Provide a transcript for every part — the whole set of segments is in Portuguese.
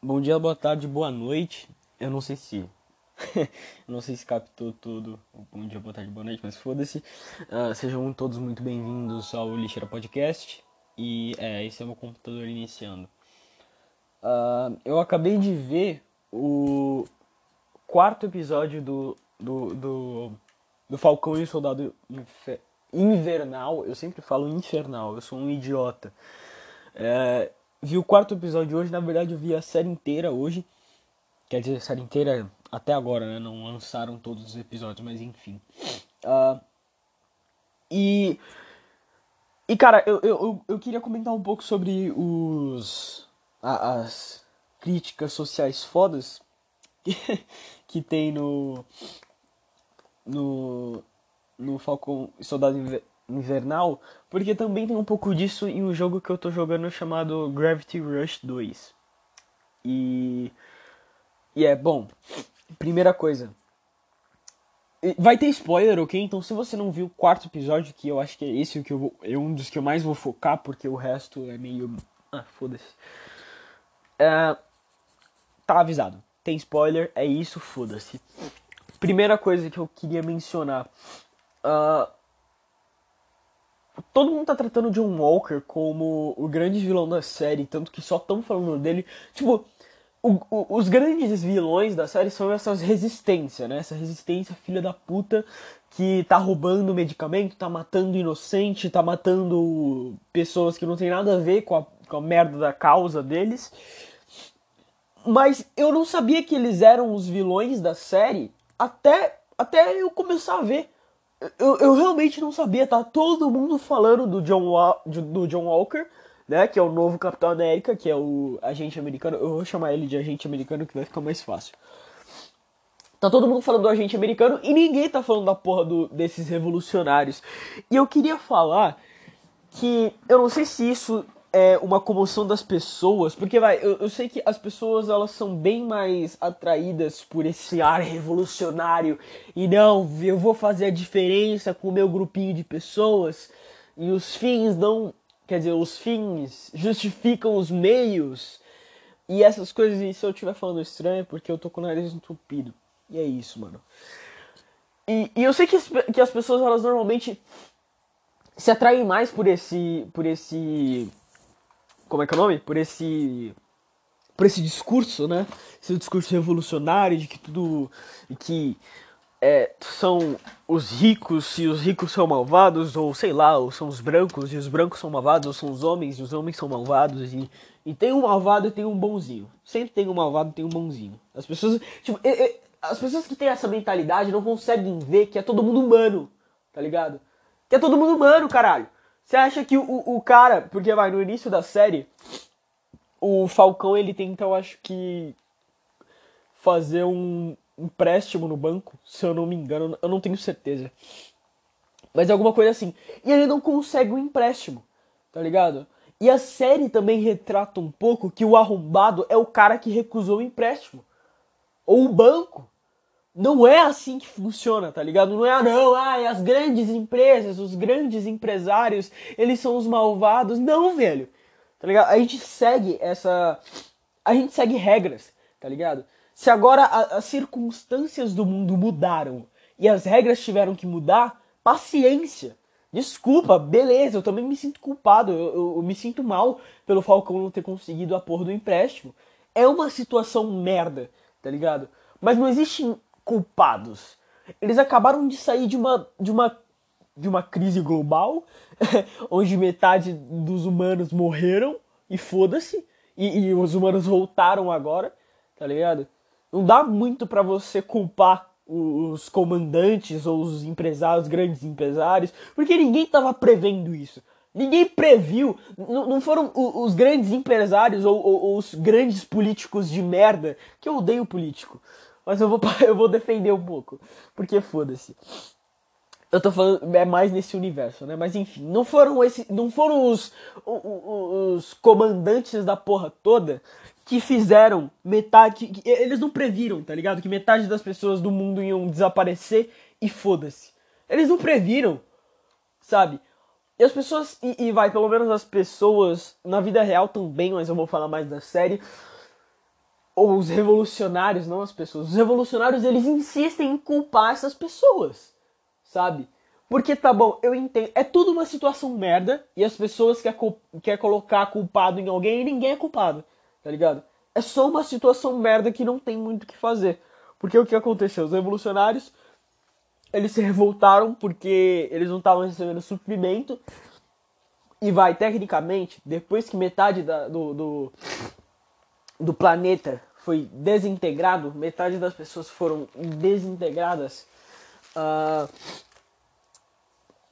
Bom dia, boa tarde, boa noite. Eu não sei se. não sei se captou tudo. Bom dia, boa tarde, boa noite, mas foda-se. Uh, sejam todos muito bem-vindos ao Lixeira Podcast. E é, esse é o meu computador iniciando. Uh, eu acabei de ver o quarto episódio do, do, do, do Falcão e o Soldado Invernal. Eu sempre falo infernal, eu sou um idiota. É, vi o quarto episódio hoje, na verdade eu vi a série inteira hoje. Quer dizer, a série inteira até agora, né? Não lançaram todos os episódios, mas enfim. Uh, e. E cara, eu, eu, eu queria comentar um pouco sobre os. as críticas sociais fodas que, que tem no. No. No Falcon Soldado invernal, porque também tem um pouco disso em um jogo que eu tô jogando chamado Gravity Rush 2. E e é bom. Primeira coisa, vai ter spoiler, ok? Então se você não viu o quarto episódio, que eu acho que é esse que eu vou, é um dos que eu mais vou focar, porque o resto é meio ah, foda-se. É, tá avisado. Tem spoiler, é isso, foda-se. Primeira coisa que eu queria mencionar. Uh, todo mundo tá tratando John Walker como o grande vilão da série, tanto que só estão falando dele. Tipo, o, o, os grandes vilões da série são essas resistências, né? Essa resistência filha da puta que tá roubando medicamento, tá matando inocente, tá matando pessoas que não tem nada a ver com a, com a merda da causa deles. Mas eu não sabia que eles eram os vilões da série até, até eu começar a ver eu, eu realmente não sabia, tá todo mundo falando do John, do John Walker, né? Que é o novo Capitão América, que é o agente americano. Eu vou chamar ele de agente americano que vai ficar mais fácil. Tá todo mundo falando do agente americano e ninguém tá falando da porra do, desses revolucionários. E eu queria falar que eu não sei se isso é, uma comoção das pessoas, porque vai, eu, eu, sei que as pessoas elas são bem mais atraídas por esse ar revolucionário e não, eu vou fazer a diferença com o meu grupinho de pessoas e os fins não, quer dizer, os fins justificam os meios e essas coisas, e se eu estiver falando estranho é porque eu tô com o nariz entupido. E é isso, mano. E, e eu sei que, que as pessoas elas normalmente se atraem mais por esse por esse como é que é o nome? Por esse por esse discurso, né? Esse discurso revolucionário de que tudo que é, são os ricos e os ricos são malvados, ou sei lá, ou são os brancos e os brancos são malvados, ou são os homens e os homens são malvados, e, e tem um malvado e tem um bonzinho. Sempre tem um malvado e tem um bonzinho. As pessoas, tipo, as pessoas que têm essa mentalidade não conseguem ver que é todo mundo humano, tá ligado? Que é todo mundo humano, caralho. Você acha que o, o cara, porque vai, no início da série, o Falcão ele tenta, eu acho que, fazer um empréstimo no banco, se eu não me engano, eu não tenho certeza. Mas é alguma coisa assim. E ele não consegue o um empréstimo, tá ligado? E a série também retrata um pouco que o arrombado é o cara que recusou o empréstimo. Ou o banco. Não é assim que funciona, tá ligado? Não é, ah, não, ai, as grandes empresas, os grandes empresários, eles são os malvados. Não, velho. Tá ligado? A gente segue essa. A gente segue regras, tá ligado? Se agora a, as circunstâncias do mundo mudaram e as regras tiveram que mudar, paciência. Desculpa, beleza, eu também me sinto culpado, eu, eu, eu me sinto mal pelo Falcão não ter conseguido a porra do empréstimo. É uma situação merda, tá ligado? Mas não existe culpados. Eles acabaram de sair de uma, de uma, de uma crise global, onde metade dos humanos morreram, e foda-se, e, e, os humanos voltaram agora, tá ligado? Não dá muito para você culpar os comandantes ou os empresários, os grandes empresários, porque ninguém tava prevendo isso. Ninguém previu, não foram os grandes empresários ou, ou, ou os grandes políticos de merda, que eu odeio político, mas eu vou, eu vou defender um pouco. Porque foda-se. Eu tô falando é mais nesse universo, né? Mas enfim, não foram esse, não foram os, os, os comandantes da porra toda que fizeram metade. Eles não previram, tá ligado? Que metade das pessoas do mundo iam desaparecer e foda-se. Eles não previram, sabe? E as pessoas. E, e, vai, pelo menos as pessoas na vida real também, mas eu vou falar mais da série ou os revolucionários, não as pessoas, os revolucionários eles insistem em culpar essas pessoas, sabe? Porque tá bom, eu entendo, é tudo uma situação merda e as pessoas querem quer colocar culpado em alguém e ninguém é culpado, tá ligado? É só uma situação merda que não tem muito o que fazer. Porque o que aconteceu? Os revolucionários eles se revoltaram porque eles não estavam recebendo suprimento. E vai, tecnicamente, depois que metade da, do, do, do planeta foi desintegrado, metade das pessoas foram desintegradas. Uh,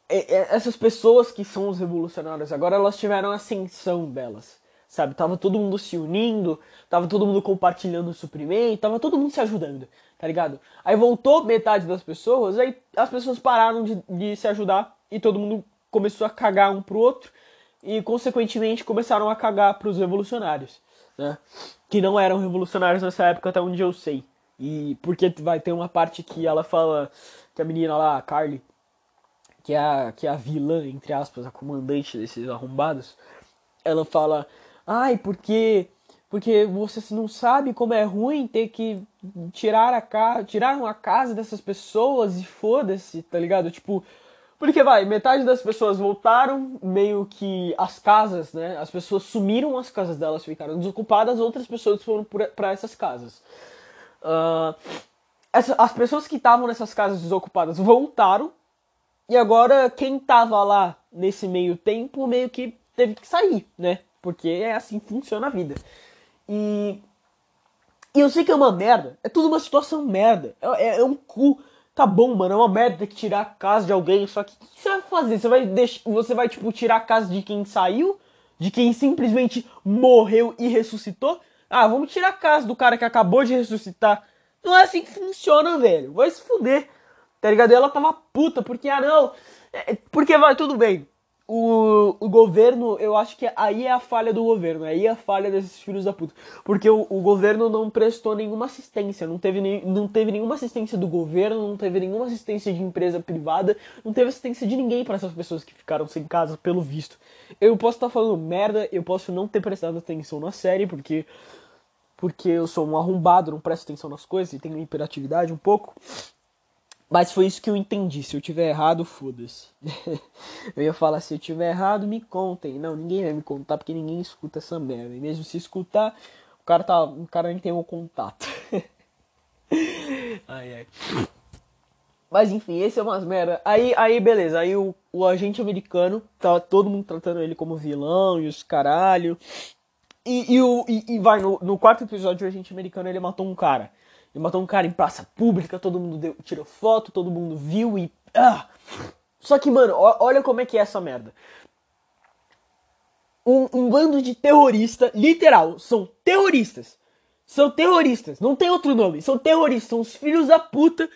essas pessoas que são os revolucionários agora, elas tiveram ascensão delas sabe? Tava todo mundo se unindo, tava todo mundo compartilhando o suprimento, tava todo mundo se ajudando, tá ligado? Aí voltou metade das pessoas, aí as pessoas pararam de, de se ajudar e todo mundo começou a cagar um pro outro e consequentemente começaram a cagar pros revolucionários, né? Que não eram revolucionários nessa época até onde eu sei. E porque vai ter uma parte que ela fala que a menina lá, a Carly, que é a, que é a vilã, entre aspas, a comandante desses arrombados, ela fala Ai, porque porque você não sabe como é ruim ter que tirar a casa, tirar uma casa dessas pessoas e foda-se, tá ligado? Tipo, porque vai, metade das pessoas voltaram, meio que as casas, né? As pessoas sumiram, as casas delas ficaram desocupadas, outras pessoas foram para essas casas. Uh, essa, as pessoas que estavam nessas casas desocupadas voltaram, e agora quem tava lá nesse meio tempo meio que teve que sair, né? Porque é assim que funciona a vida. E, e eu sei que é uma merda. É tudo uma situação merda. É, é, é um cu. Tá bom, mano, é uma merda ter que tirar a casa de alguém. Só que o que você vai fazer? Você vai, você vai, tipo, tirar a casa de quem saiu? De quem simplesmente morreu e ressuscitou? Ah, vamos tirar a casa do cara que acabou de ressuscitar. Não é assim que funciona, velho. Vai se fuder. Tá ligado? Ela tava puta, porque, ah, não. É, porque vai, tudo bem o, o governo, eu acho que aí é a falha do governo, aí é a falha desses filhos da puta. Porque o, o governo não prestou nenhuma assistência, não teve, nem, não teve nenhuma assistência do governo, não teve nenhuma assistência de empresa privada, não teve assistência de ninguém para essas pessoas que ficaram sem casa, pelo visto. Eu posso estar tá falando merda, eu posso não ter prestado atenção na série, porque. Porque eu sou um arrombado, não presto atenção nas coisas e tenho hiperatividade um pouco. Mas foi isso que eu entendi. Se eu tiver errado, foda-se. eu ia falar, se eu tiver errado, me contem. Não, ninguém vai me contar porque ninguém escuta essa merda. E mesmo se escutar, o cara tá. O cara nem tem um contato. ai ai. Mas enfim, esse é umas merda. Aí, aí beleza. Aí o, o agente americano, tá todo mundo tratando ele como vilão e os caralho. E, e, o, e, e vai, no, no quarto episódio, o agente americano ele matou um cara. Ele matou um cara em praça pública, todo mundo deu, tirou foto, todo mundo viu e. Ah! Só que, mano, olha como é que é essa merda. Um, um bando de terrorista, literal, são terroristas. São terroristas, não tem outro nome. São terroristas, são os filhos da puta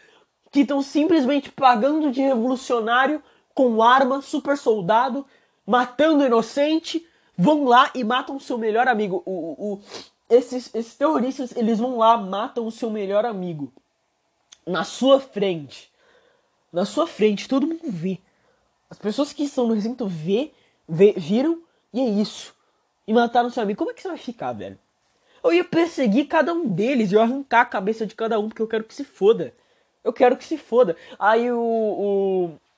que estão simplesmente pagando de revolucionário com arma, super soldado, matando inocente, vão lá e matam seu melhor amigo. O, o, esses, esses terroristas, eles vão lá, matam o seu melhor amigo. Na sua frente. Na sua frente, todo mundo vê. As pessoas que estão no recinto vê, vê, viram e é isso. E mataram seu amigo. Como é que você vai ficar, velho? Eu ia perseguir cada um deles, eu arrancar a cabeça de cada um, porque eu quero que se foda. Eu quero que se foda. Aí o,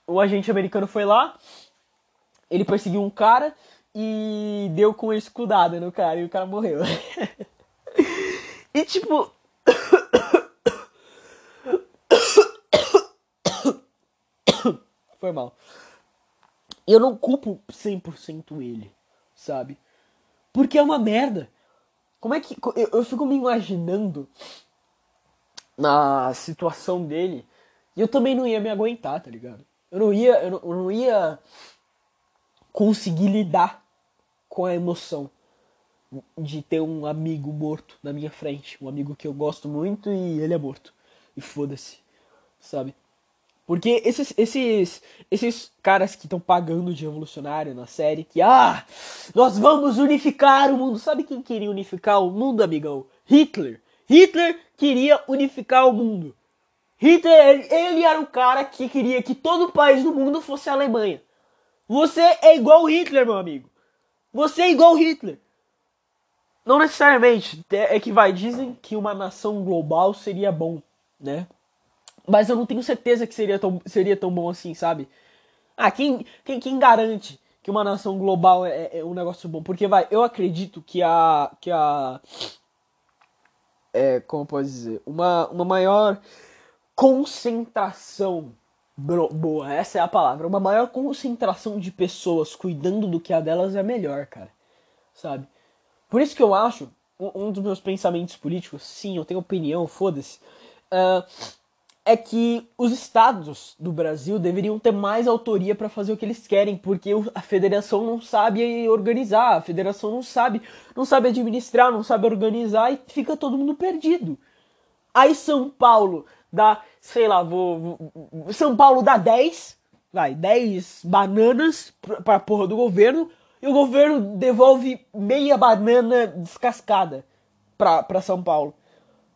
o, o agente americano foi lá, ele perseguiu um cara, e deu com escudada no cara e o cara morreu. e tipo. Foi mal. Eu não culpo 100% ele, sabe? Porque é uma merda. Como é que. Eu, eu fico me imaginando na situação dele e eu também não ia me aguentar, tá ligado? Eu não ia. Eu não, eu não ia conseguir lidar com a emoção de ter um amigo morto na minha frente, um amigo que eu gosto muito e ele é morto. E foda-se, sabe? Porque esses, esses, esses caras que estão pagando de revolucionário na série, que, ah, nós vamos unificar o mundo. Sabe quem queria unificar o mundo, amigão? Hitler. Hitler queria unificar o mundo. Hitler, ele era o cara que queria que todo o país do mundo fosse a Alemanha. Você é igual Hitler, meu amigo. Você é igual Hitler. Não necessariamente. É que vai, dizem que uma nação global seria bom, né? Mas eu não tenho certeza que seria tão, seria tão bom assim, sabe? Ah, quem, quem, quem garante que uma nação global é, é, um negócio bom? Porque, vai, eu acredito que a. Que a é, como pode dizer? Uma, uma maior concentração boa, essa é a palavra. Uma maior concentração de pessoas cuidando do que a delas é melhor, cara. Sabe? Por isso que eu acho, um, um dos meus pensamentos políticos, sim, eu tenho opinião, foda-se. Uh, é que os estados do Brasil deveriam ter mais autoria para fazer o que eles querem, porque a federação não sabe organizar, a federação não sabe, não sabe administrar, não sabe organizar e fica todo mundo perdido. Aí São Paulo dá, sei lá, vou, vou São Paulo dá 10, vai, 10 bananas pra porra do governo e o governo devolve meia banana descascada pra, pra São Paulo.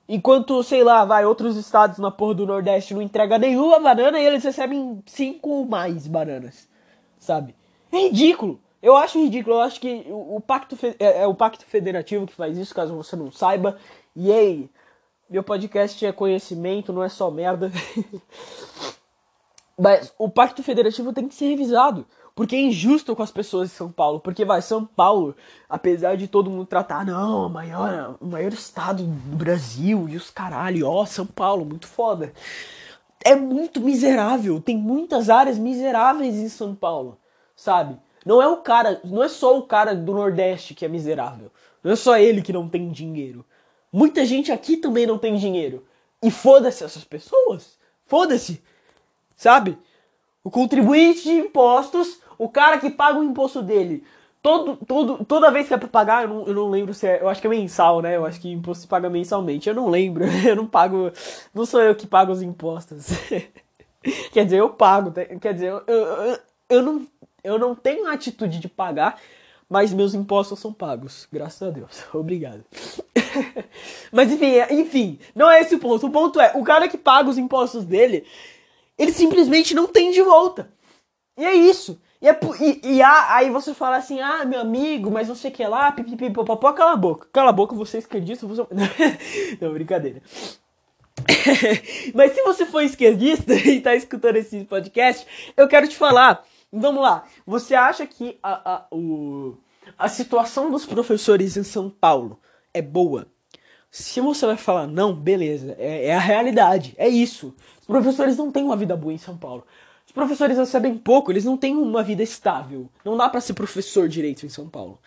Enquanto, sei lá, vai, outros estados na porra do Nordeste não entregam nenhuma banana e eles recebem cinco ou mais bananas, sabe? É ridículo. Eu acho ridículo. Eu acho que o, o pacto é, é, o pacto federativo que faz isso, caso você não saiba. E aí, meu podcast é conhecimento, não é só merda. Mas o pacto federativo tem que ser revisado. Porque é injusto com as pessoas de São Paulo. Porque vai, São Paulo, apesar de todo mundo tratar, não, o maior, o maior estado do Brasil e os caralho, ó, São Paulo, muito foda. É muito miserável. Tem muitas áreas miseráveis em São Paulo, sabe? Não é o cara, não é só o cara do Nordeste que é miserável. Não é só ele que não tem dinheiro. Muita gente aqui também não tem dinheiro. E foda-se essas pessoas. Foda-se. Sabe? O contribuinte de impostos o cara que paga o imposto dele, todo, todo, toda vez que é pra pagar, eu não, eu não lembro se é. Eu acho que é mensal, né? Eu acho que imposto se paga mensalmente. Eu não lembro. Eu não pago. Não sou eu que pago os impostos. quer dizer, eu pago. Quer dizer, eu, eu, eu, não, eu não tenho a atitude de pagar, mas meus impostos são pagos. Graças a Deus. Obrigado. mas enfim, é, enfim, não é esse o ponto. O ponto é, o cara que paga os impostos dele, ele simplesmente não tem de volta. E é isso. E, é, e, e aí você fala assim, ah, meu amigo, mas não sei o que lá, cala a boca. Cala a boca, você é esquerdista, você... não, brincadeira. mas se você for esquerdista e tá escutando esse podcast, eu quero te falar, vamos lá, você acha que a, a, o, a situação dos professores em São Paulo é boa? Se você vai falar não, beleza, é, é a realidade, é isso. Os professores não têm uma vida boa em São Paulo professores recebem pouco, eles não têm uma vida estável. Não dá para ser professor direito em São Paulo.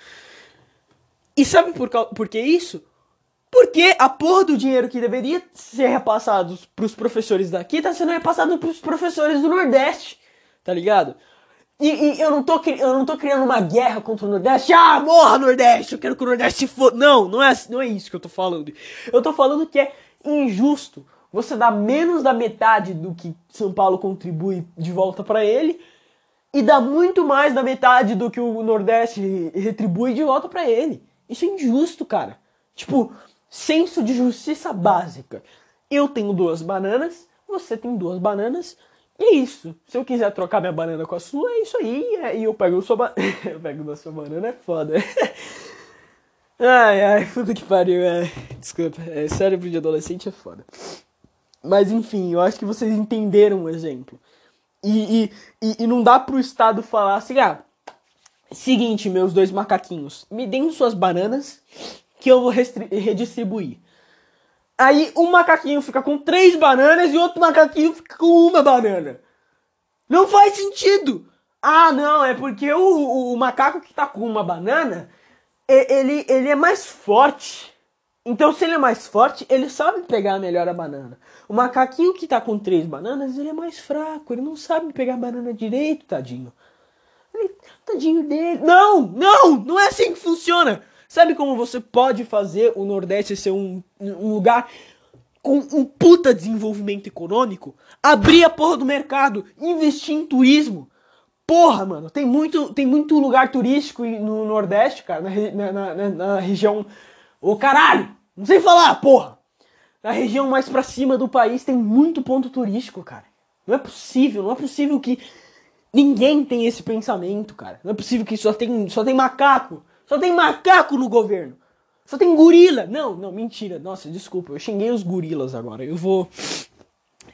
E sabe por, por que isso? Porque a porra do dinheiro que deveria ser repassado pros professores daqui tá sendo repassado pros professores do Nordeste. Tá ligado? E, e, eu, não tô, eu não tô criando uma guerra contra o Nordeste. Ah, morra Nordeste! Eu quero que o Nordeste se foda. Não, não é, não é isso que eu tô falando. Eu tô falando que é injusto você dá menos da metade do que São Paulo contribui de volta para ele e dá muito mais da metade do que o Nordeste retribui de volta para ele. Isso é injusto, cara. Tipo, senso de justiça básica. Eu tenho duas bananas, você tem duas bananas, e é isso. Se eu quiser trocar minha banana com a sua, é isso aí. E eu pego sua banana. eu pego da sua banana, é foda. ai, ai, puta que pariu. É. Desculpa, é, cérebro de adolescente é foda. Mas enfim, eu acho que vocês entenderam o exemplo. E, e, e, e não dá pro Estado falar assim, ah, seguinte, meus dois macaquinhos, me deem suas bananas que eu vou redistribuir. Aí um macaquinho fica com três bananas e outro macaquinho fica com uma banana. Não faz sentido! Ah, não, é porque o, o, o macaco que tá com uma banana, ele, ele é mais forte. Então, se ele é mais forte, ele sabe pegar melhor a banana. O macaquinho que tá com três bananas, ele é mais fraco, ele não sabe pegar a banana direito, tadinho. Ele, tadinho dele. Não, não, não é assim que funciona. Sabe como você pode fazer o Nordeste ser um, um lugar com um puta desenvolvimento econômico? Abrir a porra do mercado, investir em turismo. Porra, mano, tem muito, tem muito lugar turístico no Nordeste, cara, na, na, na, na região. Ô caralho! Não sei falar, porra! Na região mais pra cima do país tem muito ponto turístico, cara. Não é possível, não é possível que ninguém tenha esse pensamento, cara. Não é possível que só tem, só tem macaco. Só tem macaco no governo. Só tem gorila! Não, não, mentira. Nossa, desculpa, eu xinguei os gorilas agora. Eu vou.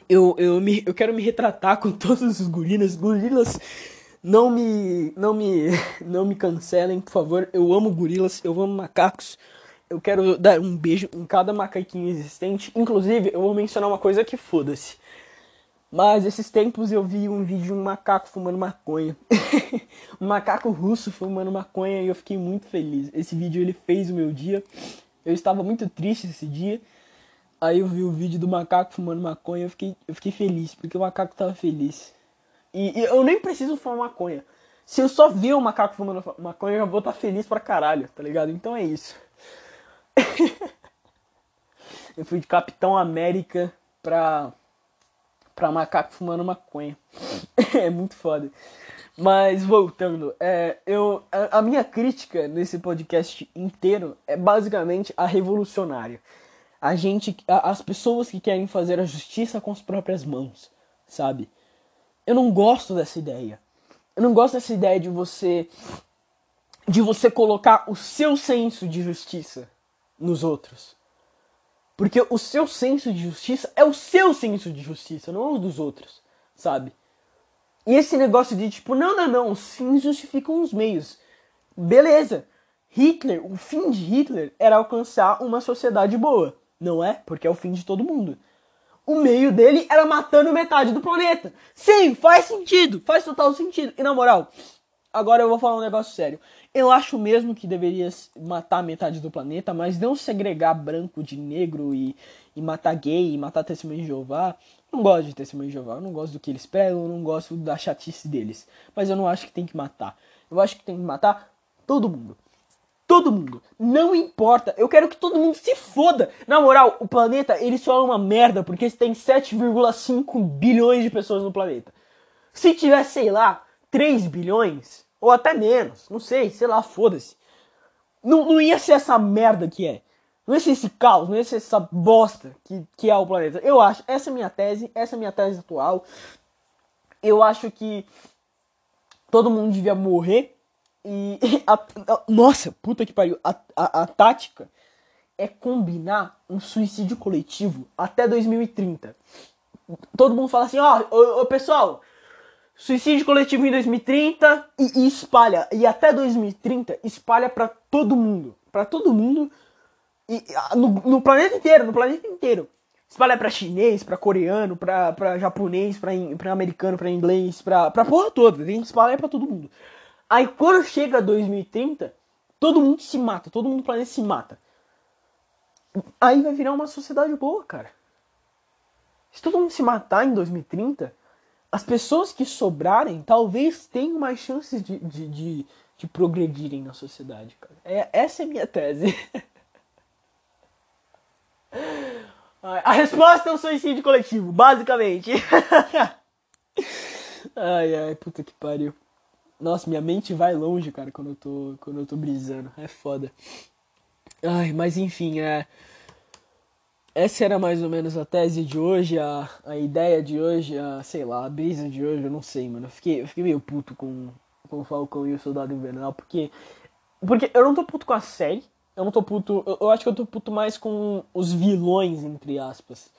Eu, eu, me, eu quero me retratar com todos os gorilas. Gorilas, não me. Não me. Não me cancelem, por favor. Eu amo gorilas, eu amo macacos. Eu quero dar um beijo em cada macaquinho existente. Inclusive, eu vou mencionar uma coisa que foda-se. Mas esses tempos eu vi um vídeo de um macaco fumando maconha. um macaco russo fumando maconha e eu fiquei muito feliz. Esse vídeo ele fez o meu dia. Eu estava muito triste esse dia. Aí eu vi o vídeo do macaco fumando maconha, eu fiquei, eu fiquei feliz, porque o macaco estava feliz. E, e, eu nem preciso fumar maconha. Se eu só ver o macaco fumando maconha, eu já vou estar tá feliz pra caralho, tá ligado? Então é isso. eu fui de Capitão América pra pra macaco fumando maconha. é muito foda. Mas voltando, é, eu, a, a, minha crítica nesse podcast inteiro é basicamente a revolucionária. A gente, a, as pessoas que querem fazer a justiça com as próprias mãos, sabe? Eu não gosto dessa ideia. Eu não gosto dessa ideia de você de você colocar o seu senso de justiça nos outros. Porque o seu senso de justiça é o seu senso de justiça, não o dos outros, sabe? E esse negócio de tipo, não, não, não, os fins justificam os meios. Beleza. Hitler, o fim de Hitler era alcançar uma sociedade boa, não é? Porque é o fim de todo mundo. O meio dele era matando metade do planeta. Sim, faz sentido, faz total sentido. E na moral, agora eu vou falar um negócio sério. Eu acho mesmo que deveria matar metade do planeta, mas não segregar branco de negro e, e matar gay e matar testemunho de Jeová. Não gosto de testemunho de Jeová, eu não gosto do que eles pregam, eu não gosto da chatice deles. Mas eu não acho que tem que matar. Eu acho que tem que matar todo mundo. Todo mundo. Não importa. Eu quero que todo mundo se foda. Na moral, o planeta, ele só é uma merda porque tem 7,5 bilhões de pessoas no planeta. Se tivesse, sei lá, 3 bilhões, ou até menos, não sei, sei lá, foda-se. Não, não ia ser essa merda que é. Não ia ser esse caos, não ia ser essa bosta que, que é o planeta. Eu acho, essa é a minha tese, essa é a minha tese atual. Eu acho que todo mundo devia morrer. E. A, a, nossa, puta que pariu. A, a, a tática é combinar um suicídio coletivo até 2030. Todo mundo fala assim, ó, oh, pessoal, Suicídio coletivo em 2030 e, e espalha. E até 2030 espalha para todo mundo. para todo mundo. E, no, no, planeta inteiro, no planeta inteiro. Espalha pra chinês, pra coreano, pra, japonês, pra, pra americano, pra inglês, pra, pra porra toda. Tem que espalhar pra todo mundo. Aí quando chega 2030, todo mundo se mata, todo mundo no planeta se mata. Aí vai virar uma sociedade boa, cara. Se todo mundo se matar em 2030, as pessoas que sobrarem talvez tenham mais chances de, de, de, de progredirem na sociedade, cara. É, essa é a minha tese. A resposta é um suicídio coletivo, basicamente. ai, ai, puta que pariu. Nossa, minha mente vai longe, cara, quando eu tô, quando eu tô brisando. É foda. Ai, mas enfim, é essa era mais ou menos a tese de hoje, a, a ideia de hoje, a, sei lá, a brisa de hoje, eu não sei, mano. Eu fiquei, eu fiquei meio puto com, com o Falcão e o Soldado Invernal, porque. Porque eu não tô puto com a série, eu não tô puto. Eu, eu acho que eu tô puto mais com os vilões, entre aspas.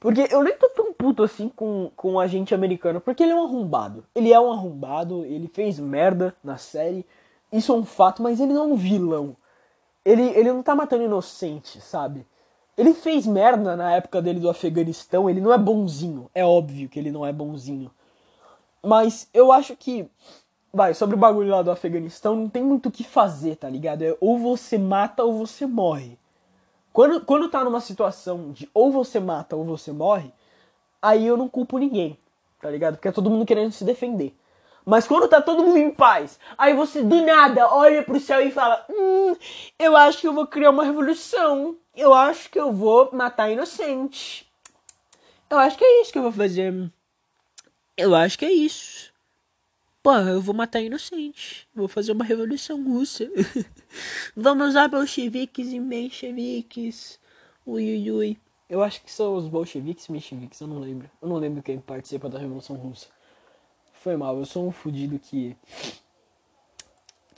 Porque eu nem tô tão puto assim com, com o agente americano, porque ele é um arrombado. Ele é um arrombado, ele fez merda na série, isso é um fato, mas ele não é um vilão. Ele, ele não tá matando inocente, sabe? Ele fez merda na época dele do Afeganistão, ele não é bonzinho. É óbvio que ele não é bonzinho. Mas eu acho que. Vai, sobre o bagulho lá do Afeganistão, não tem muito o que fazer, tá ligado? É ou você mata ou você morre. Quando, quando tá numa situação de ou você mata ou você morre, aí eu não culpo ninguém, tá ligado? Porque é todo mundo querendo se defender. Mas quando tá todo mundo em paz, aí você do nada olha pro céu e fala: Hum, eu acho que eu vou criar uma revolução eu acho que eu vou matar inocente. Eu acho que é isso que eu vou fazer. Eu acho que é isso. Pô, eu vou matar inocente. Vou fazer uma revolução russa. Vamos lá, bolcheviques e mencheviques. Ui, ui, ui. Eu acho que são os bolcheviques e mencheviques, eu não lembro. Eu não lembro quem participa da Revolução Russa. Foi mal, eu sou um fudido que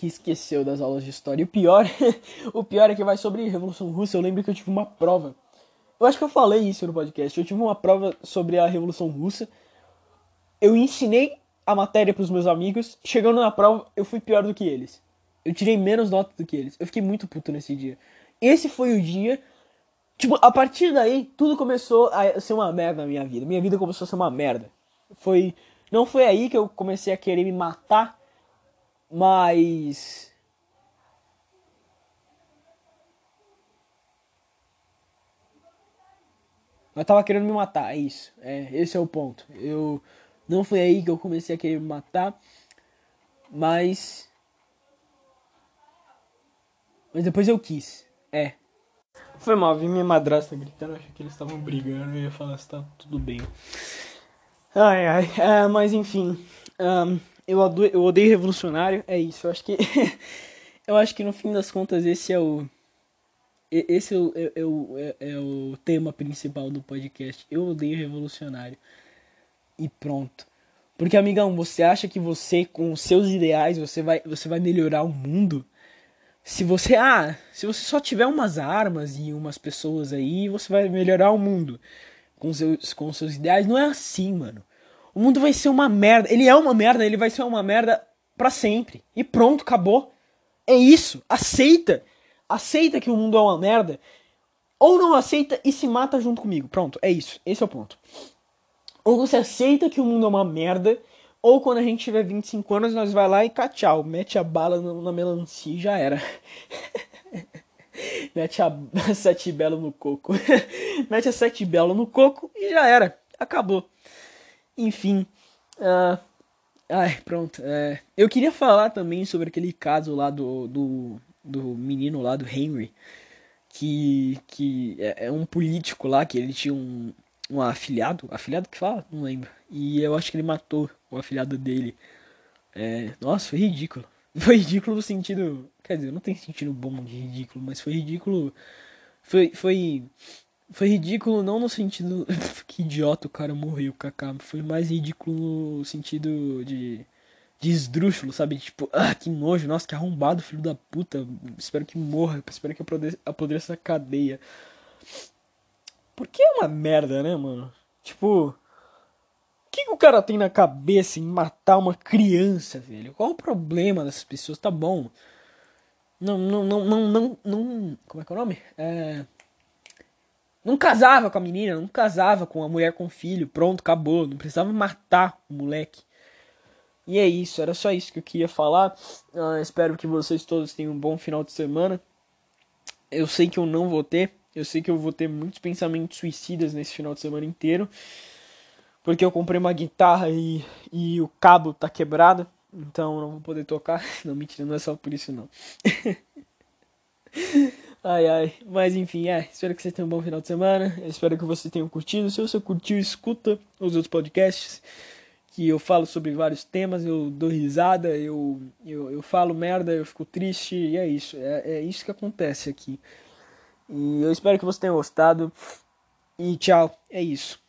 que esqueceu das aulas de história. E o pior, o pior é que vai sobre Revolução Russa. Eu lembro que eu tive uma prova. Eu acho que eu falei isso no podcast. Eu tive uma prova sobre a Revolução Russa. Eu ensinei a matéria para os meus amigos. Chegando na prova, eu fui pior do que eles. Eu tirei menos notas do que eles. Eu fiquei muito puto nesse dia. Esse foi o dia. Tipo, a partir daí, tudo começou a ser uma merda na minha vida. Minha vida começou a ser uma merda. Foi. Não foi aí que eu comecei a querer me matar, mas. Eu tava querendo me matar, é isso. É, esse é o ponto. Eu. Não foi aí que eu comecei a querer me matar, mas. Mas depois eu quis. É. Foi mal, vi minha madrasta gritando, achei que eles estavam brigando e ia falar se tá tudo bem. Ai, ai, é, mas enfim. Um, eu, odeio, eu odeio revolucionário, é isso. Eu acho que. eu acho que no fim das contas esse é o. Esse é o, é, é, o, é, é o tema principal do podcast. Eu odeio revolucionário. E pronto. Porque, amigão, você acha que você, com os seus ideais, você vai, você vai melhorar o mundo? se você ah, se você só tiver umas armas e umas pessoas aí, você vai melhorar o mundo com seus com seus ideais, não é assim, mano. O mundo vai ser uma merda. Ele é uma merda, ele vai ser uma merda para sempre. E pronto, acabou. É isso. Aceita. Aceita que o mundo é uma merda. Ou não aceita e se mata junto comigo. Pronto, é isso. Esse é o ponto. Ou você aceita que o mundo é uma merda ou quando a gente tiver 25 anos, nós vai lá e tchau, mete a bala na melancia e já era. mete a sete belo no coco. mete a sete belo no coco e já era. Acabou. Enfim. Uh, ai, pronto. Uh, eu queria falar também sobre aquele caso lá do, do, do menino lá, do Henry. Que, que é, é um político lá, que ele tinha um, um afilhado. Afilhado que fala? Não lembro. E eu acho que ele matou o afilhado dele. É, nossa, foi ridículo. Foi ridículo no sentido. Quer dizer, não tem sentido bom de ridículo, mas foi ridículo. Foi. Foi, foi ridículo não no sentido. que idiota o cara morreu, Kaká. Foi mais ridículo no sentido de. De esdrúxulo, sabe? Tipo, ah, que nojo, nossa, que arrombado, filho da puta. Espero que morra, espero que apodreça a cadeia. Porque é uma merda, né, mano? Tipo, o que, que, o cara tem na cabeça em matar uma criança, velho? Qual o problema dessas pessoas? Tá bom. Não, não, não, não, não, não como é que é o nome? É... Não casava com a menina, não casava com a mulher com filho. Pronto, acabou. Não precisava matar o moleque. E é isso, era só isso que eu queria falar. Uh, espero que vocês todos tenham um bom final de semana. Eu sei que eu não vou ter. Eu sei que eu vou ter muitos pensamentos suicidas nesse final de semana inteiro porque eu comprei uma guitarra e, e o cabo tá quebrado, então não vou poder tocar. Não, mentira, não é só por isso não. ai ai, mas enfim, é, espero que vocês tenham um bom final de semana. Espero que vocês tenham curtido. Se você curtiu, escuta os outros podcasts que eu falo sobre vários temas, eu dou risada, eu, eu, eu falo merda, eu fico triste, e é isso. É, é isso que acontece aqui. E eu espero que você tenha gostado. E tchau, é isso.